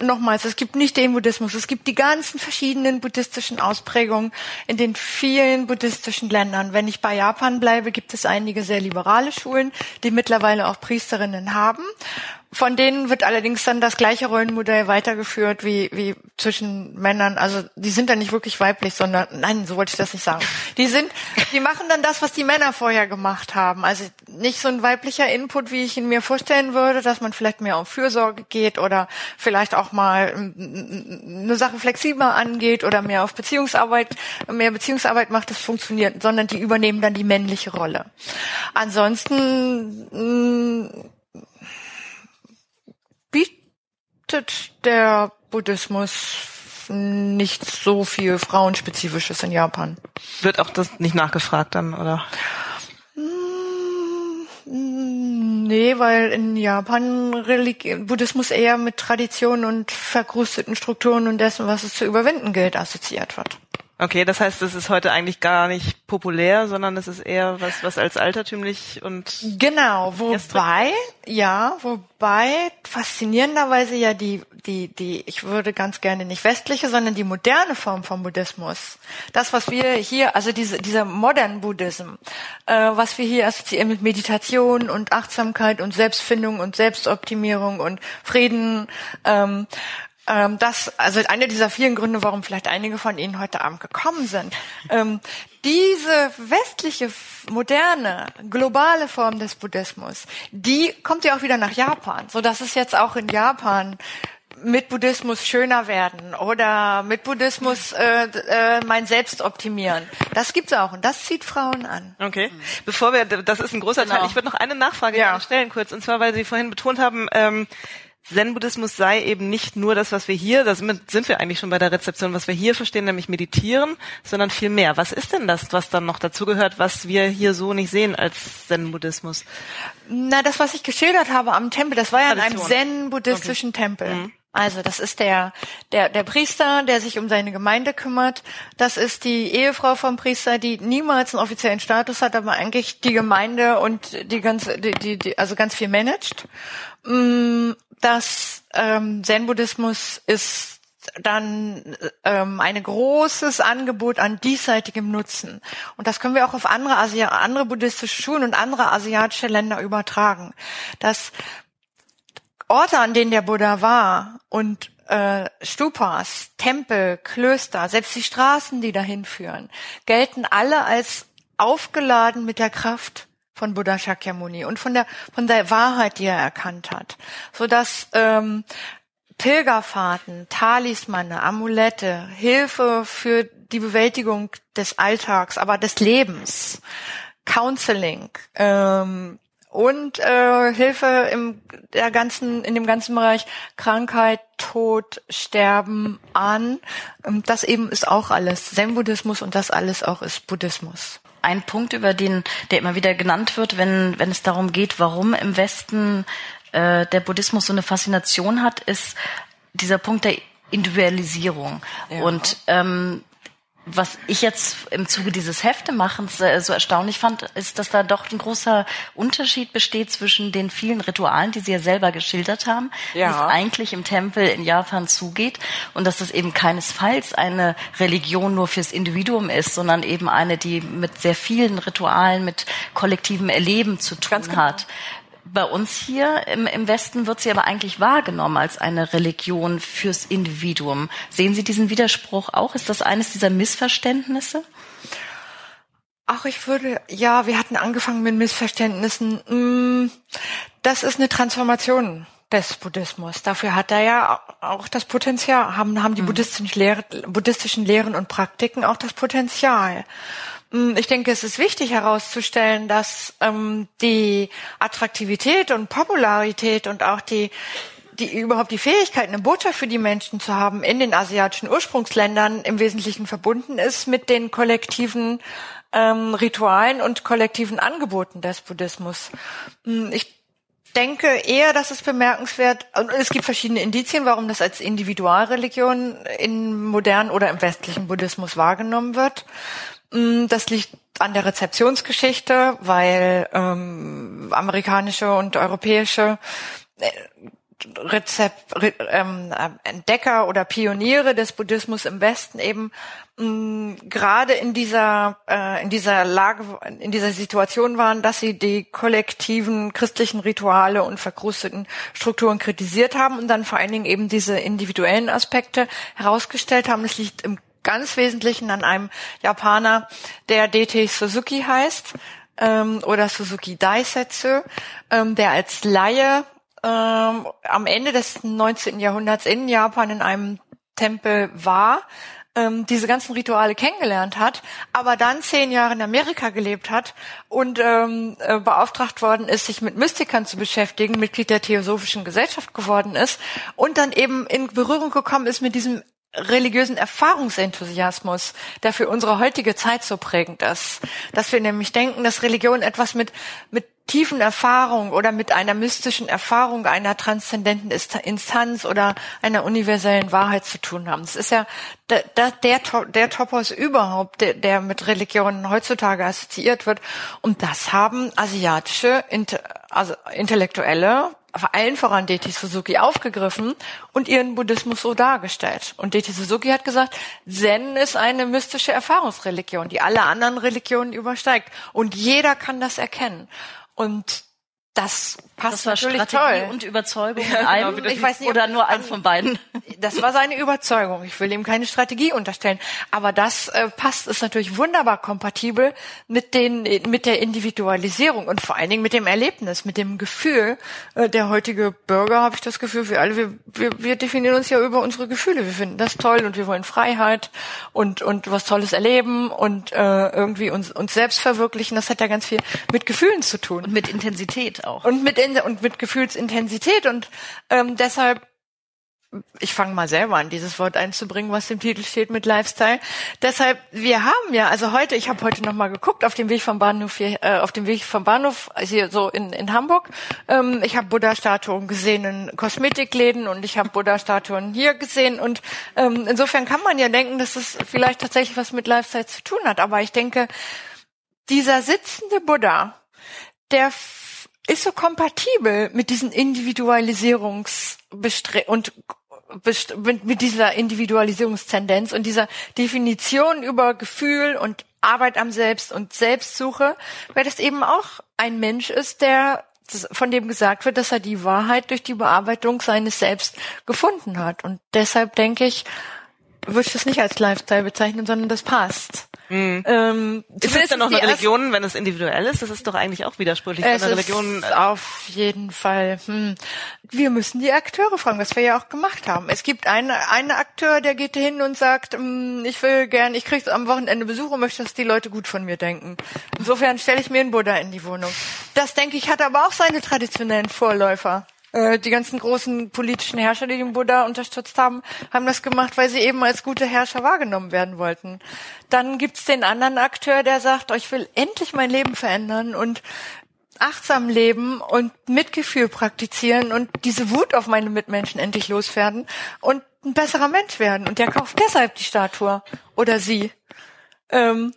nochmals, es gibt nicht den Buddhismus, es gibt die ganzen verschiedenen buddhistischen Ausprägungen in den vielen buddhistischen Ländern. Wenn ich bei Japan bleibe, gibt es einige sehr liberale Schulen, die mittlerweile auch Priesterinnen haben von denen wird allerdings dann das gleiche Rollenmodell weitergeführt wie, wie zwischen Männern. Also die sind dann nicht wirklich weiblich, sondern nein, so wollte ich das nicht sagen. Die sind, die machen dann das, was die Männer vorher gemacht haben. Also nicht so ein weiblicher Input, wie ich ihn mir vorstellen würde, dass man vielleicht mehr auf Fürsorge geht oder vielleicht auch mal eine Sache flexibler angeht oder mehr auf Beziehungsarbeit, mehr Beziehungsarbeit macht, das funktioniert, sondern die übernehmen dann die männliche Rolle. Ansonsten bietet der Buddhismus nicht so viel Frauenspezifisches in Japan. Wird auch das nicht nachgefragt dann, oder? Mm, nee, weil in Japan Religi Buddhismus eher mit Traditionen und verkrusteten Strukturen und dessen, was es zu überwinden gilt, assoziiert wird. Okay, das heißt, es ist heute eigentlich gar nicht populär, sondern es ist eher was, was als altertümlich und genau. Wobei, ja, wobei faszinierenderweise ja die die die ich würde ganz gerne nicht westliche, sondern die moderne Form vom Buddhismus, das was wir hier, also diese dieser modern Buddhism, äh, was wir hier assoziieren mit Meditation und Achtsamkeit und Selbstfindung und Selbstoptimierung und Frieden. Ähm, ähm, das, also einer dieser vielen Gründe, warum vielleicht einige von Ihnen heute Abend gekommen sind. Ähm, diese westliche, moderne, globale Form des Buddhismus, die kommt ja auch wieder nach Japan, so dass es jetzt auch in Japan mit Buddhismus schöner werden oder mit Buddhismus äh, äh, mein Selbst optimieren. Das gibt's auch und das zieht Frauen an. Okay. Bevor wir, das ist ein großer genau. Teil. Ich würde noch eine Nachfrage ja. stellen kurz und zwar, weil Sie vorhin betont haben, ähm, Zen-Buddhismus sei eben nicht nur das, was wir hier, da sind wir eigentlich schon bei der Rezeption, was wir hier verstehen, nämlich meditieren, sondern viel mehr. Was ist denn das, was dann noch dazugehört, was wir hier so nicht sehen als Zen-Buddhismus? Na, das, was ich geschildert habe am Tempel, das war ja Tradition. in einem Zen-buddhistischen okay. Tempel. Mhm. Also das ist der, der, der Priester, der sich um seine Gemeinde kümmert. Das ist die Ehefrau vom Priester, die niemals einen offiziellen Status hat, aber eigentlich die Gemeinde und die ganze, die, die, die also ganz viel managt. Mm, das ähm, Zen-Buddhismus ist dann ähm, ein großes Angebot an diesseitigem Nutzen. Und das können wir auch auf andere, Asi andere buddhistische Schulen und andere asiatische Länder übertragen. Dass Orte, an denen der Buddha war und äh, Stupas, Tempel, Klöster, selbst die Straßen, die dahin führen, gelten alle als aufgeladen mit der Kraft von Buddha Shakyamuni und von der von der Wahrheit, die er erkannt hat, so dass ähm, Pilgerfahrten, Talismane, Amulette, Hilfe für die Bewältigung des Alltags, aber des Lebens, Counseling ähm, und äh, Hilfe im der ganzen in dem ganzen Bereich Krankheit, Tod, Sterben an. Ähm, das eben ist auch alles Zen-Buddhismus und das alles auch ist Buddhismus ein Punkt, über den, der immer wieder genannt wird, wenn, wenn es darum geht, warum im Westen äh, der Buddhismus so eine Faszination hat, ist dieser Punkt der Individualisierung. Ja. Und ähm, was ich jetzt im Zuge dieses Heftemachens äh, so erstaunlich fand, ist, dass da doch ein großer Unterschied besteht zwischen den vielen Ritualen, die Sie ja selber geschildert haben, ja. wie es eigentlich im Tempel in Japan zugeht und dass das eben keinesfalls eine Religion nur fürs Individuum ist, sondern eben eine, die mit sehr vielen Ritualen, mit kollektivem Erleben zu tun genau. hat bei uns hier im, im Westen wird sie aber eigentlich wahrgenommen als eine Religion fürs Individuum. Sehen Sie diesen Widerspruch auch? Ist das eines dieser Missverständnisse? Ach, ich würde, ja, wir hatten angefangen mit Missverständnissen. Mm, das ist eine Transformation des Buddhismus. Dafür hat er ja auch das Potenzial, haben, haben die mhm. buddhistischen, Lehren, buddhistischen Lehren und Praktiken auch das Potenzial. Hm, ich denke, es ist wichtig herauszustellen, dass ähm, die Attraktivität und Popularität und auch die die überhaupt die Fähigkeit, eine Botschaft für die Menschen zu haben, in den asiatischen Ursprungsländern im Wesentlichen verbunden ist mit den kollektiven ähm, Ritualen und kollektiven Angeboten des Buddhismus. Hm, ich denke eher, dass es bemerkenswert, und es gibt verschiedene Indizien, warum das als Individualreligion im modernen oder im westlichen Buddhismus wahrgenommen wird. Mm, das liegt an der Rezeptionsgeschichte, weil ähm, amerikanische und europäische äh, Rezept, ähm, Entdecker oder Pioniere des Buddhismus im Westen eben mh, gerade in dieser äh, in dieser Lage in dieser Situation waren, dass sie die kollektiven christlichen Rituale und verkrusteten Strukturen kritisiert haben und dann vor allen Dingen eben diese individuellen Aspekte herausgestellt haben. Es liegt im ganz Wesentlichen an einem Japaner, der DT Suzuki heißt ähm, oder Suzuki Daisetsu, ähm, der als Laie ähm, am Ende des 19. Jahrhunderts in Japan in einem Tempel war, ähm, diese ganzen Rituale kennengelernt hat, aber dann zehn Jahre in Amerika gelebt hat und ähm, äh, beauftragt worden ist, sich mit Mystikern zu beschäftigen, Mitglied der Theosophischen Gesellschaft geworden ist und dann eben in Berührung gekommen ist mit diesem religiösen Erfahrungsenthusiasmus, der für unsere heutige Zeit so prägend ist. Dass wir nämlich denken, dass Religion etwas mit, mit tiefen Erfahrung oder mit einer mystischen Erfahrung einer transzendenten Instanz oder einer universellen Wahrheit zu tun haben. Das ist ja der, der, der Topos überhaupt, der, der mit Religionen heutzutage assoziiert wird. Und das haben asiatische, also Intellektuelle allen voran Deti Suzuki aufgegriffen und ihren Buddhismus so dargestellt. Und Deti Suzuki hat gesagt, Zen ist eine mystische Erfahrungsreligion, die alle anderen Religionen übersteigt. Und jeder kann das erkennen. Und das passt das war natürlich Strategie toll. und Überzeugung ja, in einem. Genau, ich weiß nicht, oder nur eins von beiden. Das war seine Überzeugung. Ich will ihm keine Strategie unterstellen, aber das äh, passt ist natürlich wunderbar kompatibel mit den mit der Individualisierung und vor allen Dingen mit dem Erlebnis, mit dem Gefühl. Äh, der heutige Bürger habe ich das Gefühl, wir alle wir, wir, wir definieren uns ja über unsere Gefühle. Wir finden das toll und wir wollen Freiheit und und was Tolles erleben und äh, irgendwie uns uns selbst verwirklichen. Das hat ja ganz viel mit Gefühlen zu tun und mit Intensität auch und mit und mit Gefühlsintensität und ähm, deshalb ich fange mal selber an, dieses Wort einzubringen, was im Titel steht mit Lifestyle. Deshalb, wir haben ja, also heute, ich habe heute noch mal geguckt auf dem Weg vom Bahnhof hier, äh, auf dem Weg vom Bahnhof hier so in, in Hamburg. Ähm, ich habe Buddha-Statuen gesehen in Kosmetikläden und ich habe Buddha-Statuen hier gesehen und ähm, insofern kann man ja denken, dass es vielleicht tatsächlich was mit Lifestyle zu tun hat. Aber ich denke, dieser sitzende Buddha, der ist so kompatibel mit diesen Individualisierungs und mit dieser Individualisierungstendenz und dieser Definition über Gefühl und Arbeit am Selbst und Selbstsuche, weil das eben auch ein Mensch ist, der von dem gesagt wird, dass er die Wahrheit durch die Bearbeitung seines Selbst gefunden hat. Und deshalb denke ich, würde ich das nicht als Lifestyle bezeichnen, sondern das passt. Mhm. Ähm, ist es denn noch eine Religion, wenn es individuell ist? Das ist doch eigentlich auch widersprüchlich. Es eine Religion ist auf jeden Fall. Hm. Wir müssen die Akteure fragen, was wir ja auch gemacht haben. Es gibt einen, einen Akteur, der geht hin und sagt, hm, ich will gern, ich kriege am Wochenende Besuch und möchte, dass die Leute gut von mir denken. Insofern stelle ich mir einen Buddha in die Wohnung. Das denke ich hat aber auch seine traditionellen Vorläufer. Äh, die ganzen großen politischen Herrscher, die den Buddha unterstützt haben, haben das gemacht, weil sie eben als gute Herrscher wahrgenommen werden wollten. Dann gibt's den anderen Akteur, der sagt, oh, ich will endlich mein Leben verändern und achtsam leben und Mitgefühl praktizieren und diese Wut auf meine Mitmenschen endlich loswerden und ein besserer Mensch werden. Und der kauft deshalb die Statue oder sie. Ähm,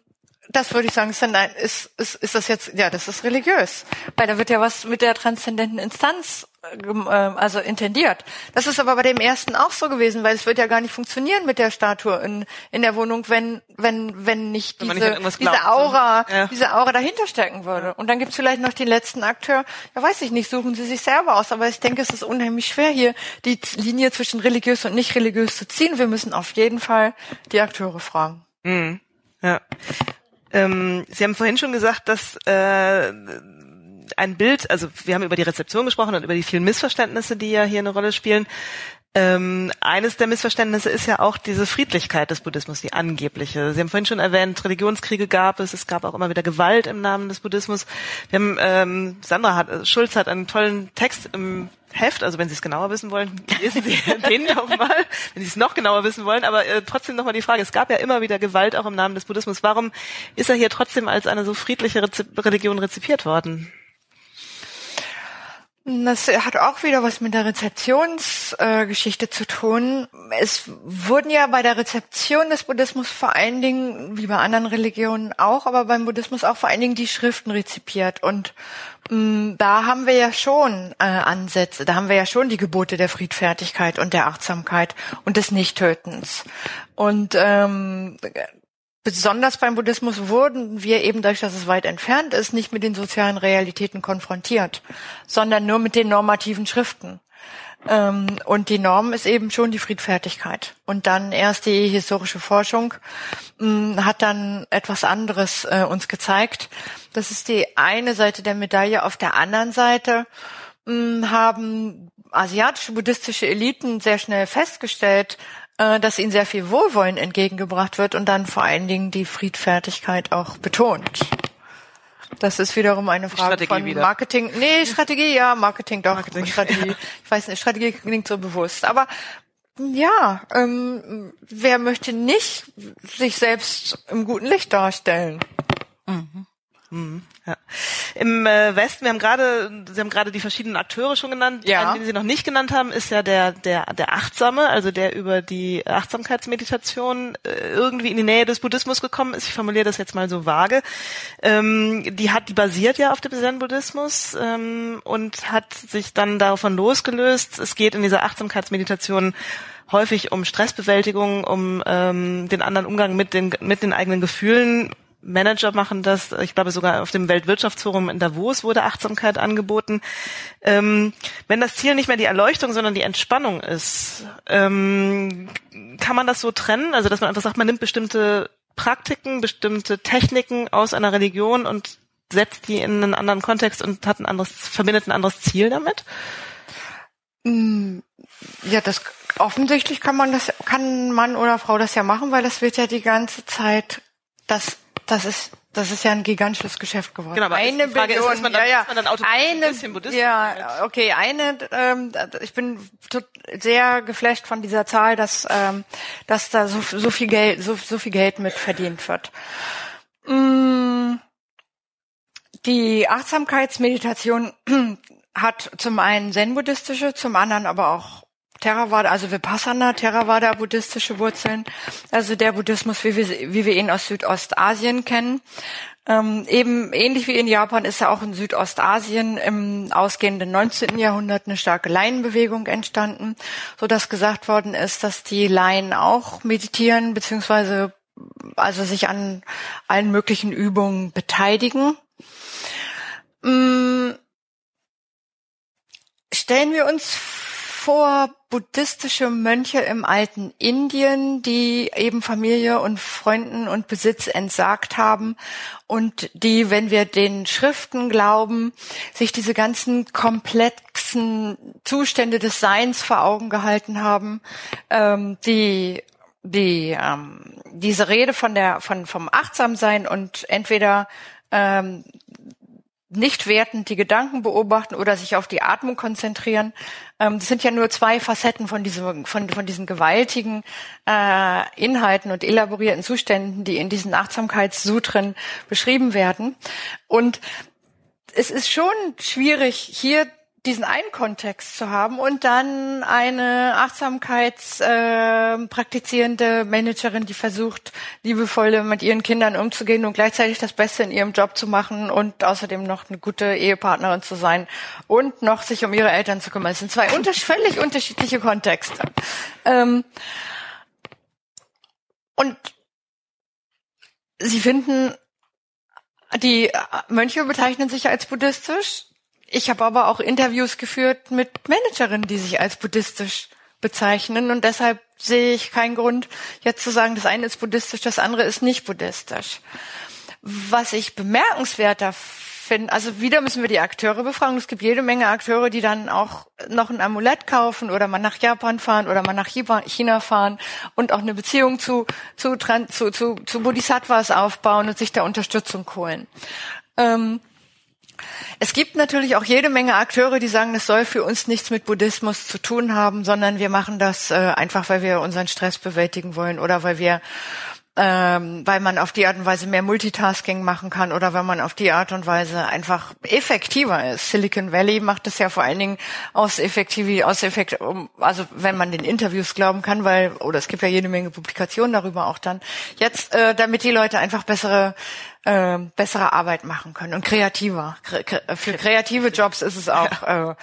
das würde ich sagen, ist, dann ein, ist, ist, ist das jetzt, ja, das ist religiös. Weil da wird ja was mit der transzendenten Instanz ähm, also intendiert. Das ist aber bei dem ersten auch so gewesen, weil es wird ja gar nicht funktionieren mit der Statue in, in der Wohnung, wenn wenn wenn nicht wenn diese, nicht diese Aura ja. diese Aura dahinter stecken würde. Und dann gibt's vielleicht noch den letzten Akteur. Ja, weiß ich nicht, suchen Sie sich selber aus. Aber ich denke, es ist unheimlich schwer hier die Linie zwischen religiös und nicht religiös zu ziehen. Wir müssen auf jeden Fall die Akteure fragen. Mhm. Ähm, Sie haben vorhin schon gesagt, dass äh, ein Bild, also wir haben über die Rezeption gesprochen und über die vielen Missverständnisse, die ja hier eine Rolle spielen. Ähm, eines der Missverständnisse ist ja auch diese Friedlichkeit des Buddhismus, die angebliche. Sie haben vorhin schon erwähnt, Religionskriege gab es, es gab auch immer wieder Gewalt im Namen des Buddhismus. Wir haben, ähm, Sandra hat, Schulz hat einen tollen Text im Heft, also wenn Sie es genauer wissen wollen, lesen Sie den doch mal, wenn Sie es noch genauer wissen wollen, aber äh, trotzdem nochmal die Frage, es gab ja immer wieder Gewalt auch im Namen des Buddhismus. Warum ist er hier trotzdem als eine so friedliche Rezip Religion rezipiert worden? Das hat auch wieder was mit der Rezeptionsgeschichte äh, zu tun. Es wurden ja bei der Rezeption des Buddhismus vor allen Dingen, wie bei anderen Religionen auch, aber beim Buddhismus auch vor allen Dingen die Schriften rezipiert. Und mh, mm, da haben wir ja schon äh, Ansätze, da haben wir ja schon die Gebote der Friedfertigkeit und der Achtsamkeit und des Nichttötens. Und ähm, besonders beim Buddhismus wurden wir eben dadurch, dass es weit entfernt ist, nicht mit den sozialen Realitäten konfrontiert, sondern nur mit den normativen Schriften. Ähm, und die Norm ist eben schon die Friedfertigkeit. Und dann erst die historische Forschung mm, hat dann etwas anderes äh, uns gezeigt. Das ist die eine Seite der Medaille. Auf der anderen Seite mm, haben asiatische buddhistische Eliten sehr schnell festgestellt, äh, dass ihnen sehr viel Wohlwollen entgegengebracht wird und dann vor allen Dingen die Friedfertigkeit auch betont. Das ist wiederum eine Frage von wieder. Marketing. Nee, Strategie, ja, Marketing doch. Marketing, Strategie. Ja. Ich weiß nicht, Strategie klingt so bewusst. Aber ja, ähm, wer möchte nicht sich selbst im guten Licht darstellen? Mhm. Mhm, ja. Im äh, Westen, wir haben gerade, Sie haben gerade die verschiedenen Akteure schon genannt. Ja. Den Sie noch nicht genannt haben, ist ja der der der Achtsame, also der über die Achtsamkeitsmeditation äh, irgendwie in die Nähe des Buddhismus gekommen ist. Ich formuliere das jetzt mal so vage. Ähm, die hat, die basiert ja auf dem Zen-Buddhismus ähm, und hat sich dann davon losgelöst. Es geht in dieser Achtsamkeitsmeditation häufig um Stressbewältigung, um ähm, den anderen Umgang mit den mit den eigenen Gefühlen Manager machen das. Ich glaube sogar auf dem Weltwirtschaftsforum in Davos wurde Achtsamkeit angeboten. Ähm, wenn das Ziel nicht mehr die Erleuchtung, sondern die Entspannung ist, ähm, kann man das so trennen? Also dass man einfach sagt, man nimmt bestimmte Praktiken, bestimmte Techniken aus einer Religion und setzt die in einen anderen Kontext und hat ein anderes, verbindet ein anderes Ziel damit? Mm, ja, das offensichtlich kann man das, kann Mann oder Frau das ja machen, weil das wird ja die ganze Zeit das das ist das ist ja ein gigantisches Geschäft geworden. Genau, aber eine die Frage Billion, ist, ist man dann, ja, ja. ist man dann automatisch eine, ein bisschen Buddhist? Ja, okay, eine, ähm, ich bin sehr geflasht von dieser Zahl, dass, ähm, dass da so, so viel Geld, so, so viel Geld mit verdient wird. Mm, die Achtsamkeitsmeditation hat zum einen zen-buddhistische, zum anderen aber auch Theravada, also Vipassana, Theravada, buddhistische Wurzeln, also der Buddhismus, wie wir, wie wir ihn aus Südostasien kennen. Ähm, eben ähnlich wie in Japan ist ja auch in Südostasien im ausgehenden 19. Jahrhundert eine starke Laienbewegung entstanden, so dass gesagt worden ist, dass die Laien auch meditieren beziehungsweise also sich an allen möglichen Übungen beteiligen. Ähm, stellen wir uns vor buddhistische Mönche im alten Indien, die eben Familie und Freunden und Besitz entsagt haben und die, wenn wir den Schriften glauben, sich diese ganzen komplexen Zustände des Seins vor Augen gehalten haben, ähm, die die ähm, diese Rede von der von vom Achtsamsein und entweder ähm, nicht wertend die Gedanken beobachten oder sich auf die Atmung konzentrieren. Ähm, das sind ja nur zwei Facetten von diesem, von, von diesen gewaltigen äh, Inhalten und elaborierten Zuständen, die in diesen Achtsamkeitssutren beschrieben werden. Und es ist schon schwierig, hier diesen einen Kontext zu haben und dann eine achtsamkeitspraktizierende äh, Managerin, die versucht, liebevoll mit ihren Kindern umzugehen und gleichzeitig das Beste in ihrem Job zu machen und außerdem noch eine gute Ehepartnerin zu sein und noch sich um ihre Eltern zu kümmern. Es sind zwei unter völlig unterschiedliche Kontexte. Ähm, und sie finden, die Mönche bezeichnen sich als buddhistisch ich habe aber auch Interviews geführt mit Managerinnen, die sich als buddhistisch bezeichnen und deshalb sehe ich keinen Grund, jetzt zu sagen, das eine ist buddhistisch, das andere ist nicht buddhistisch. Was ich bemerkenswerter finde, also wieder müssen wir die Akteure befragen. Es gibt jede Menge Akteure, die dann auch noch ein Amulett kaufen oder mal nach Japan fahren oder mal nach China fahren und auch eine Beziehung zu, zu, zu, zu, zu Bodhisattvas aufbauen und sich da Unterstützung holen. Ähm, es gibt natürlich auch jede Menge Akteure, die sagen, es soll für uns nichts mit Buddhismus zu tun haben, sondern wir machen das äh, einfach, weil wir unseren Stress bewältigen wollen oder weil wir ähm, weil man auf die Art und Weise mehr Multitasking machen kann oder wenn man auf die Art und Weise einfach effektiver ist. Silicon Valley macht das ja vor allen Dingen aus effektiv, aus effekt, also wenn man den Interviews glauben kann, weil oder es gibt ja jede Menge Publikationen darüber auch dann. Jetzt, äh, damit die Leute einfach bessere äh, bessere Arbeit machen können und kreativer. Für kreative Jobs ist es auch äh,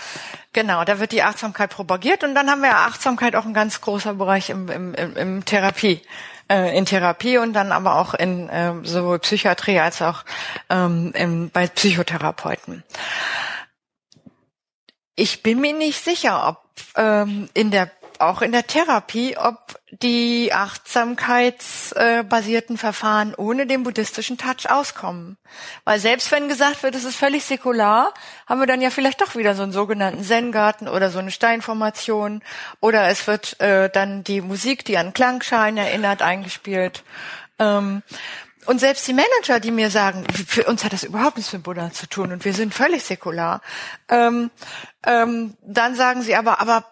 genau. Da wird die Achtsamkeit propagiert und dann haben wir Achtsamkeit auch ein ganz großer Bereich im, im, im, im Therapie äh, in Therapie und dann aber auch in äh, sowohl Psychiatrie als auch ähm, im, bei Psychotherapeuten. Ich bin mir nicht sicher, ob ähm, in der auch in der Therapie, ob die achtsamkeitsbasierten Verfahren ohne den buddhistischen Touch auskommen. Weil selbst wenn gesagt wird, es ist völlig säkular, haben wir dann ja vielleicht doch wieder so einen sogenannten Zen-Garten oder so eine Steinformation oder es wird äh, dann die Musik, die an Klangschalen erinnert, eingespielt. Ähm, und selbst die Manager, die mir sagen, für uns hat das überhaupt nichts mit Buddha zu tun und wir sind völlig säkular, ähm, ähm, dann sagen sie aber, aber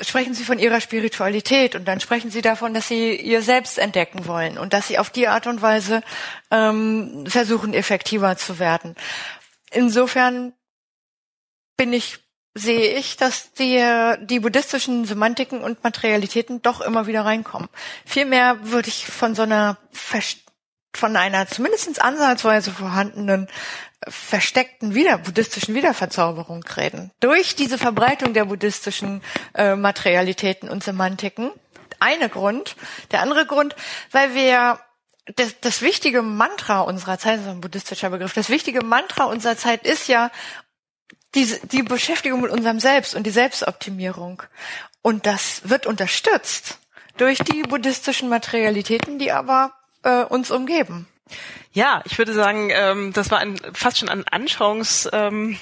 sprechen Sie von Ihrer Spiritualität und dann sprechen Sie davon, dass Sie ihr Selbst entdecken wollen und dass Sie auf die Art und Weise ähm, versuchen, effektiver zu werden. Insofern bin ich sehe ich, dass die, die buddhistischen Semantiken und Materialitäten doch immer wieder reinkommen. Vielmehr würde ich von so einer von einer zumindest ansatzweise vorhandenen versteckten wieder buddhistischen Wiederverzauberung reden. Durch diese Verbreitung der buddhistischen äh, Materialitäten und Semantiken. Eine Grund. Der andere Grund, weil wir das, das wichtige Mantra unserer Zeit, das ist ein buddhistischer Begriff, das wichtige Mantra unserer Zeit ist ja die, die Beschäftigung mit unserem Selbst und die Selbstoptimierung. Und das wird unterstützt durch die buddhistischen Materialitäten, die aber äh, uns umgeben. Ja, ich würde sagen, ähm, das war ein, fast schon ein Anschauungs... Ähm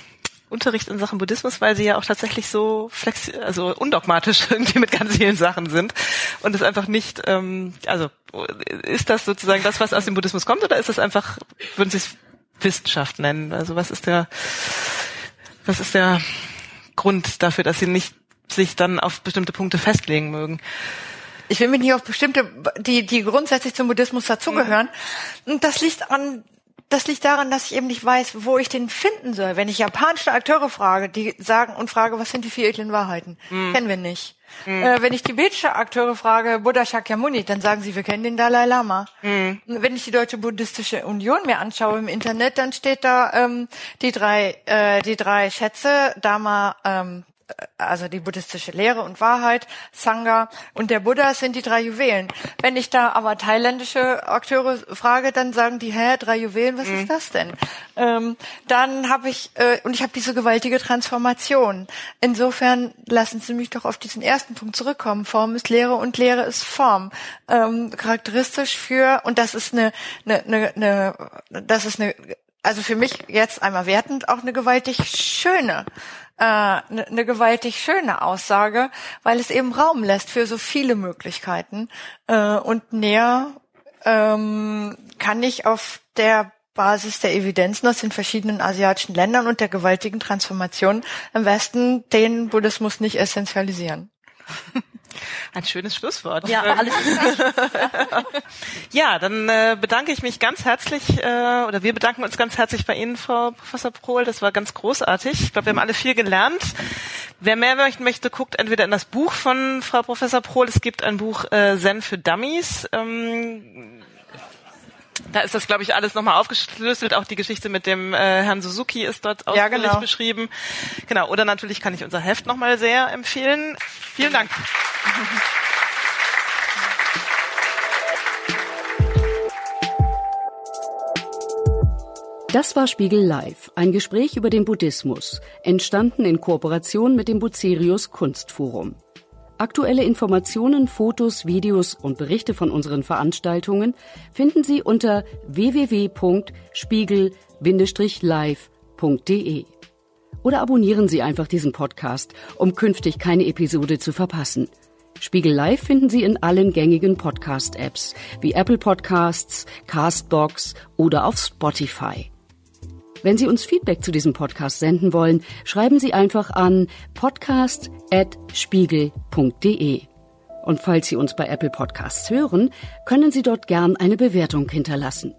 Unterricht in Sachen Buddhismus, weil sie ja auch tatsächlich so flexi also undogmatisch irgendwie mit ganz vielen Sachen sind und es einfach nicht, ähm, also ist das sozusagen das, was aus dem Buddhismus kommt, oder ist das einfach, würden Sie es Wissenschaft nennen? Also was ist der, was ist der Grund dafür, dass Sie nicht sich dann auf bestimmte Punkte festlegen mögen? Ich will mich nicht auf bestimmte, die, die grundsätzlich zum Buddhismus dazugehören. Mhm. Und das liegt an, das liegt daran, dass ich eben nicht weiß, wo ich den finden soll. Wenn ich japanische Akteure frage, die sagen und frage, was sind die vier edlen Wahrheiten? Mhm. Kennen wir nicht. Mhm. Äh, wenn ich tibetische Akteure frage, Buddha Shakyamuni, dann sagen sie, wir kennen den Dalai Lama. Mhm. Wenn ich die Deutsche Buddhistische Union mir anschaue im Internet, dann steht da ähm, die drei äh, die drei Schätze, Dharma, ähm, also die buddhistische Lehre und Wahrheit, Sangha und der Buddha sind die drei Juwelen. Wenn ich da aber thailändische Akteure frage, dann sagen die, hä, drei Juwelen, was mhm. ist das denn? Ähm, dann habe ich, äh, und ich habe diese gewaltige Transformation. Insofern lassen Sie mich doch auf diesen ersten Punkt zurückkommen. Form ist Lehre und Lehre ist Form. Ähm, charakteristisch für, und das ist eine, eine, eine, eine das ist eine also für mich jetzt einmal wertend auch eine gewaltig schöne eine äh, ne, ne gewaltig schöne Aussage, weil es eben Raum lässt für so viele Möglichkeiten. Äh, und näher ähm, kann ich auf der Basis der Evidenzen aus den verschiedenen asiatischen Ländern und der gewaltigen Transformation im Westen den Buddhismus nicht essentialisieren. Ein schönes Schlusswort. Ja, alles ja dann äh, bedanke ich mich ganz herzlich, äh, oder wir bedanken uns ganz herzlich bei Ihnen, Frau Professor Prohl. Das war ganz großartig. Ich glaube, wir haben alle viel gelernt. Wer mehr möchte, möchte, guckt entweder in das Buch von Frau Professor Prohl. Es gibt ein Buch äh, Zen für Dummies. Ähm, da ist das, glaube ich, alles nochmal aufgeschlüsselt. Auch die Geschichte mit dem äh, Herrn Suzuki ist dort ausführlich ja, genau. beschrieben. Genau. Oder natürlich kann ich unser Heft nochmal sehr empfehlen. Vielen Dank. Das war Spiegel Live, ein Gespräch über den Buddhismus, entstanden in Kooperation mit dem Bucerius Kunstforum. Aktuelle Informationen, Fotos, Videos und Berichte von unseren Veranstaltungen finden Sie unter www.spiegel-live.de. Oder abonnieren Sie einfach diesen Podcast, um künftig keine Episode zu verpassen. Spiegel Live finden Sie in allen gängigen Podcast-Apps wie Apple Podcasts, Castbox oder auf Spotify. Wenn Sie uns Feedback zu diesem Podcast senden wollen, schreiben Sie einfach an podcast.spiegel.de. Und falls Sie uns bei Apple Podcasts hören, können Sie dort gern eine Bewertung hinterlassen.